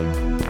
Bye.